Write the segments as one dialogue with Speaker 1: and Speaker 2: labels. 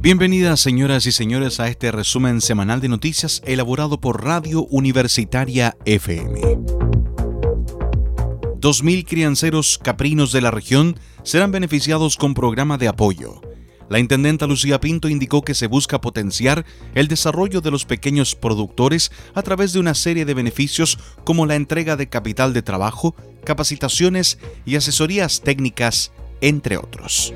Speaker 1: Bienvenidas señoras y señores a este resumen semanal de noticias elaborado por Radio Universitaria FM. 2.000 crianceros caprinos de la región serán beneficiados con programa de apoyo. La intendenta Lucía Pinto indicó que se busca potenciar el desarrollo de los pequeños productores a través de una serie de beneficios como la entrega de capital de trabajo, capacitaciones y asesorías técnicas, entre otros.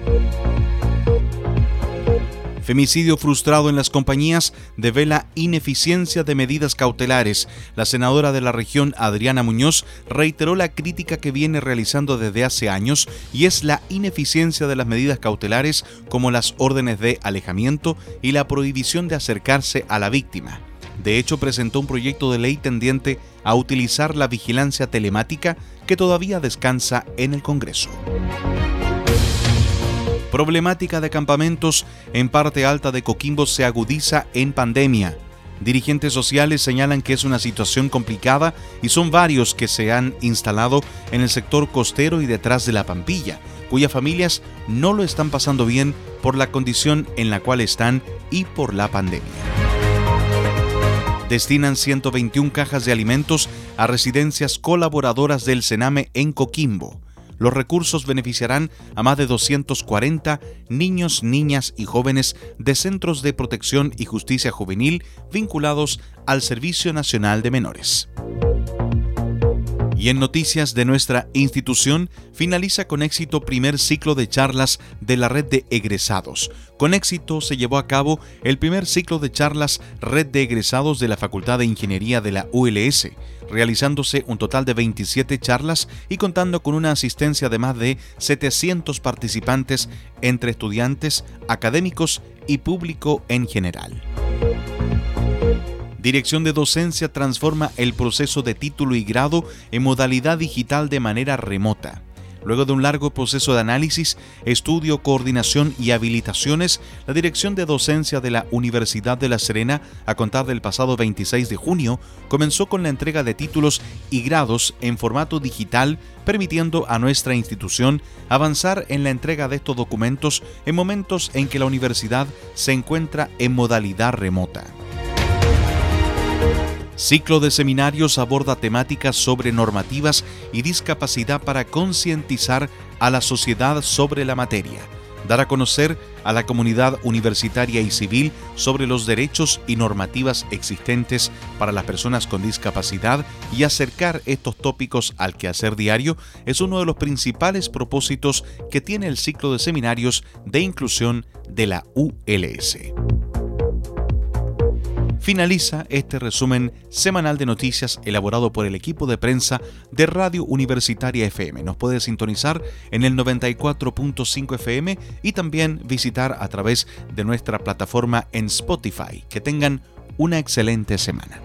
Speaker 1: Femicidio frustrado en las compañías devela ineficiencia de medidas cautelares. La senadora de la región, Adriana Muñoz, reiteró la crítica que viene realizando desde hace años y es la ineficiencia de las medidas cautelares como las órdenes de alejamiento y la prohibición de acercarse a la víctima. De hecho, presentó un proyecto de ley tendiente a utilizar la vigilancia telemática que todavía descansa en el Congreso problemática de campamentos en parte alta de Coquimbo se agudiza en pandemia. Dirigentes sociales señalan que es una situación complicada y son varios que se han instalado en el sector costero y detrás de la Pampilla, cuyas familias no lo están pasando bien por la condición en la cual están y por la pandemia. Destinan 121 cajas de alimentos a residencias colaboradoras del Sename en Coquimbo. Los recursos beneficiarán a más de 240 niños, niñas y jóvenes de centros de protección y justicia juvenil vinculados al Servicio Nacional de Menores. Y en noticias de nuestra institución, finaliza con éxito primer ciclo de charlas de la red de egresados. Con éxito se llevó a cabo el primer ciclo de charlas Red de Egresados de la Facultad de Ingeniería de la ULS, realizándose un total de 27 charlas y contando con una asistencia de más de 700 participantes entre estudiantes, académicos y público en general. Dirección de Docencia transforma el proceso de título y grado en modalidad digital de manera remota. Luego de un largo proceso de análisis, estudio, coordinación y habilitaciones, la Dirección de Docencia de la Universidad de La Serena, a contar del pasado 26 de junio, comenzó con la entrega de títulos y grados en formato digital, permitiendo a nuestra institución avanzar en la entrega de estos documentos en momentos en que la universidad se encuentra en modalidad remota. Ciclo de seminarios aborda temáticas sobre normativas y discapacidad para concientizar a la sociedad sobre la materia, dar a conocer a la comunidad universitaria y civil sobre los derechos y normativas existentes para las personas con discapacidad y acercar estos tópicos al quehacer diario es uno de los principales propósitos que tiene el ciclo de seminarios de inclusión de la ULS finaliza este resumen semanal de noticias elaborado por el equipo de prensa de Radio Universitaria FM. Nos puede sintonizar en el 94.5 FM y también visitar a través de nuestra plataforma en Spotify. Que tengan una excelente semana.